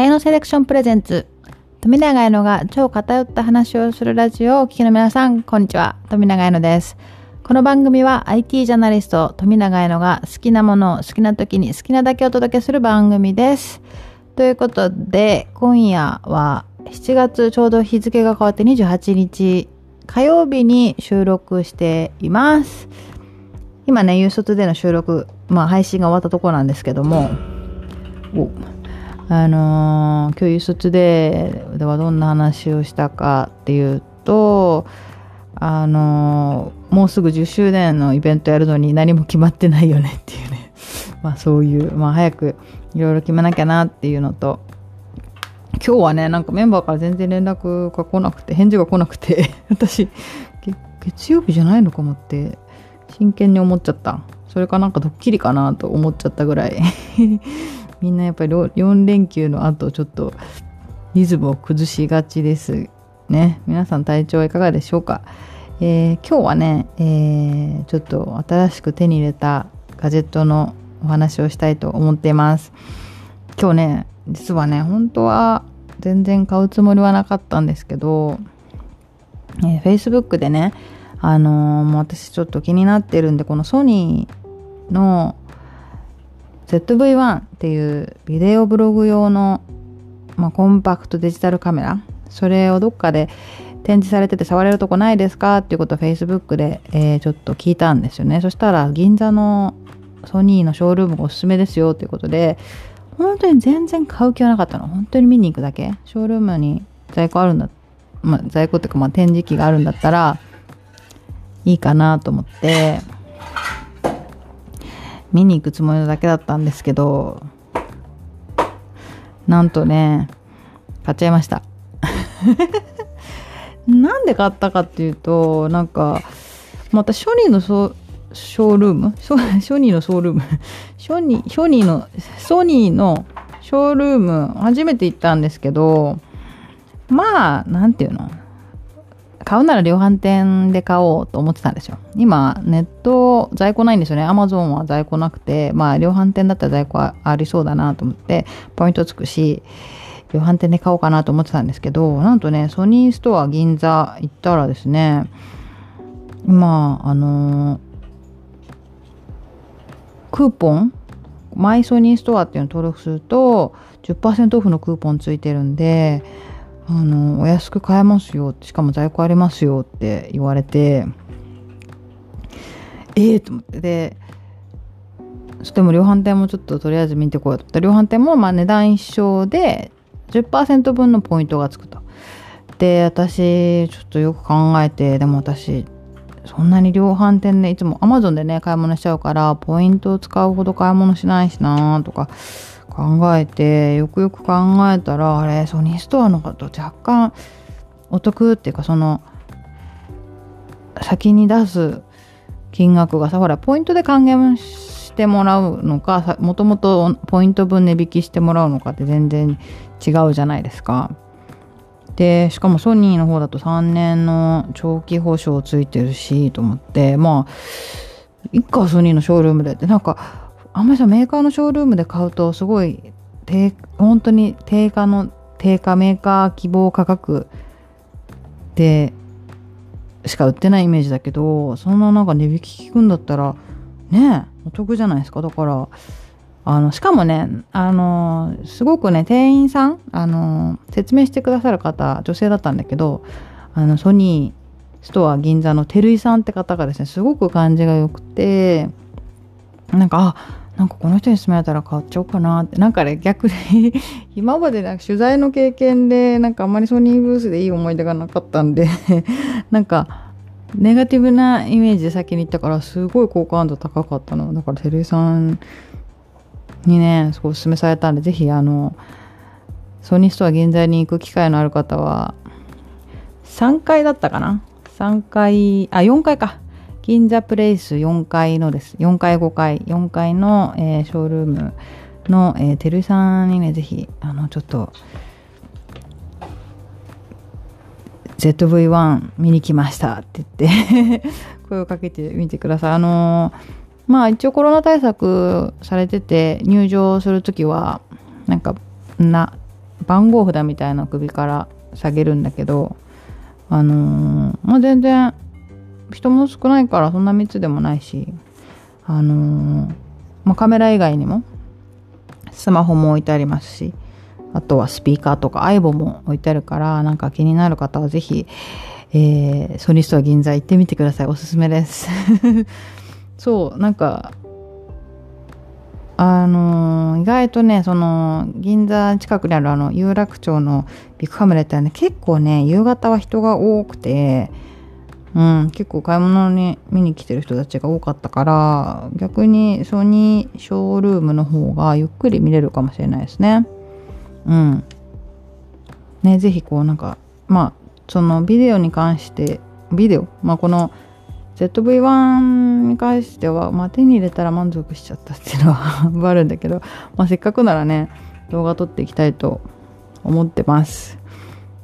綾野セレクションプレゼンツ。富永彩乃が超偏った話をするラジオをお聞きの皆さんこんにちは。富永彩乃です。この番組は IT ジャーナリスト富永彩乃が好きなものを好きな時に好きなだけお届けする番組です。ということで今夜は7月ちょうど日付が変わって28日火曜日に収録しています。今ね、ユーストでの収録、まあ配信が終わったところなんですけども、あのー、今日ユーストでではどんな話をしたかっていうと、あのー、もうすぐ10周年のイベントやるのに何も決まってないよねっていうね、まあそういう、まあ早くいろいろ決めなきゃなっていうのと、今日はね、なんかメンバーから全然連絡が来なくて、返事が来なくて、私、月曜日じゃないのかもって真剣に思っちゃった。それかなんかドッキリかなと思っちゃったぐらい。みんなやっぱり4連休の後ちょっとリズムを崩しがちですね。皆さん体調はいかがでしょうか、えー、今日はね、えー、ちょっと新しく手に入れたガジェットのお話をしたいと思っています。今日ね実はね本当は全然買うつもりはなかったんですけど、えー、Facebook でねあのー、もう私ちょっと気になってるんでこのソニーの ZV-1 っていうビデオブログ用の、まあ、コンパクトデジタルカメラ。それをどっかで展示されてて触れるとこないですかっていうことを Facebook で、えー、ちょっと聞いたんですよね。そしたら銀座のソニーのショールームがおすすめですよということで本当に全然買う気はなかったの。本当に見に行くだけ。ショールームに在庫あるんだまあ在庫っていうかまあ展示機があるんだったらいいかなと思って。見に行くつもりだけだったんですけどなんとね買っちゃいました。なんで買ったかっていうとなんかまたソニーのソショールーム？ソニーのソールーム？ソニーソニーのソニーのショールーム初めて行ったんですけどまあなんていうの？買うなら量販店で買おうと思ってたんですよ。今、ネット在庫ないんですよね。アマゾンは在庫なくて、まあ量販店だったら在庫ありそうだなと思って、ポイントつくし、量販店で買おうかなと思ってたんですけど、なんとね、ソニーストア銀座行ったらですね、今、あの、クーポンマイソニーストアっていうのを登録すると10%オフのクーポンついてるんであのお安く買えますよしかも在庫ありますよって言われてええー、と思ってででも量販店もちょっととりあえず見てこようと思って量販店もまあ値段一緒で10%分のポイントがつくと。で私ちょっとよく考えてでも私そんなに量販店でいつも Amazon でね買い物しちゃうからポイントを使うほど買い物しないしなとか考えてよくよく考えたらあれソニーストアの方若干お得っていうかその先に出す金額がさほらポイントで還元してもらうのかもともとポイント分値引きしてもらうのかって全然違うじゃないですか。でしかもソニーの方だと3年の長期保証ついてるしと思ってまあ一家ソニーのショールームでってなんかあんまりさメーカーのショールームで買うとすごい低本当に定価の定価メーカー希望価格でしか売ってないイメージだけどそんななんか値引き効くんだったらねお得じゃないですか？だからあのしかもねあのすごくね店員さんあの説明してくださる方女性だったんだけどあのソニーストア銀座の照井さんって方がですねすごく感じが良くてなんかあなんかこの人に勧められたら買っちゃおうかなって。なんかね逆に 今までなんか取材の経験でなんかあんまりソニーブースでいい思い出がなかったんで なんかネガティブなイメージで先に行ったからすごい好感度高かったの。だから照井さんにねすごいお勧めされたんでぜひあのソニーストア現在に行く機会のある方は3階だったかな？3階あ4階か。銀座プレイス4階のです。4階5階、4階の、えー、ショールームの、えー、てるさんにね、ぜひ、あの、ちょっと、ZV-1 見に来ましたって言って 声をかけてみてください。あのー、まあ一応コロナ対策されてて入場するときはなんかな番号札みたいな首から下げるんだけどあのー、まあ全然人も少ないからそんな密でもないしあのー、まあ、カメラ以外にもスマホも置いてありますしあとはスピーカーとか iPhone も置いてあるからなんか気になる方はぜひ、えー、ソニストア銀座行ってみてください。おすすめです。そうなんかあのー、意外とねその銀座近くにあるあの有楽町のビッグハムレットはね結構ね夕方は人が多くてうん、結構買い物に見に来てる人たちが多かったから逆にソニーショールームの方がゆっくり見れるかもしれないですね。うん。ね、ぜひこうなんかまあそのビデオに関してビデオ？まあこの ZV-1 に関しては、まあ、手に入れたら満足しちゃったっていうのは あるんだけど、まあ、せっかくならね動画撮っていきたいと思ってます。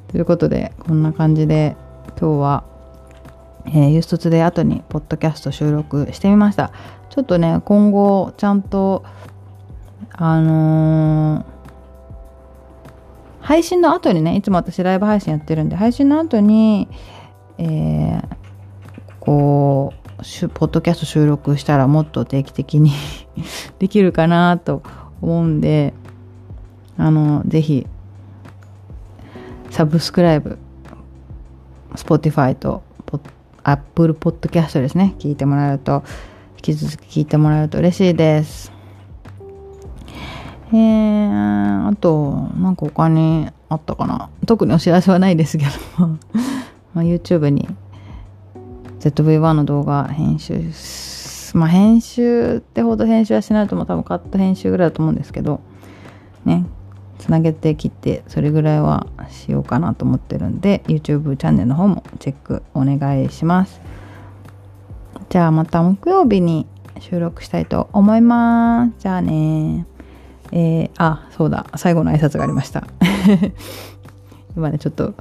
ということでこんな感じで今日はえー、ユーストツで後にポッドキャスト収録してみました。ちょっとね今後ちゃんとあのー、配信の後にねいつも私ライブ配信やってるんで配信の後にえー、こうポッドキャスト収録したらもっと定期的に できるかなと思うんであのぜひサブスクライブ Spotify と Apple Podcast ですね。聞いてもらえると、引き続き聞いてもらえると嬉しいです。えー、あと、なんか他にあったかな。特にお知らせはないですけども ま YouTube に ZV-1 の動画編集、まあ編集ってほど編集はしないとも多分カット編集ぐらいだと思うんですけど、ね、つなげて切ってそれぐらいはしようかなと思ってるんで YouTube チャンネルの方もチェックお願いします。じゃあまた木曜日に収録したいと思います。じゃあね。えー、あそうだ。最後の挨拶がありました。今ねちょっと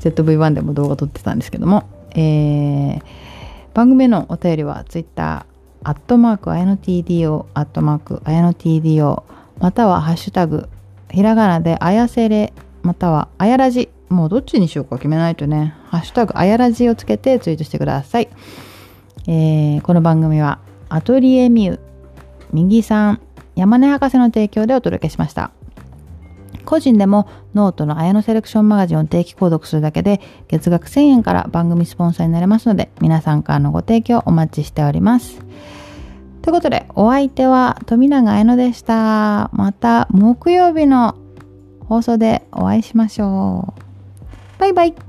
ZV-1 でも動画撮ってたんですけども、えー、番組のお便りは Twitter アットマークあやの TDO アットマークあやの TDO またはハッシュタグひらがなであやせれまたはあやらじ。もうどっちにしようか決めないとね。ハッシュタグあやらじをつけてツイートしてください、えー、この番組はアトリエミュー。右さん山根博士の提供でお届けしました。個人でもノートの彩乃セレクションマガジンを定期購読するだけで月額1000円から番組スポンサーになれますので皆さんからのご提供お待ちしております。ということで、お相手は富永彩乃でした。また木曜日の放送でお会いしましょう。バイバイ。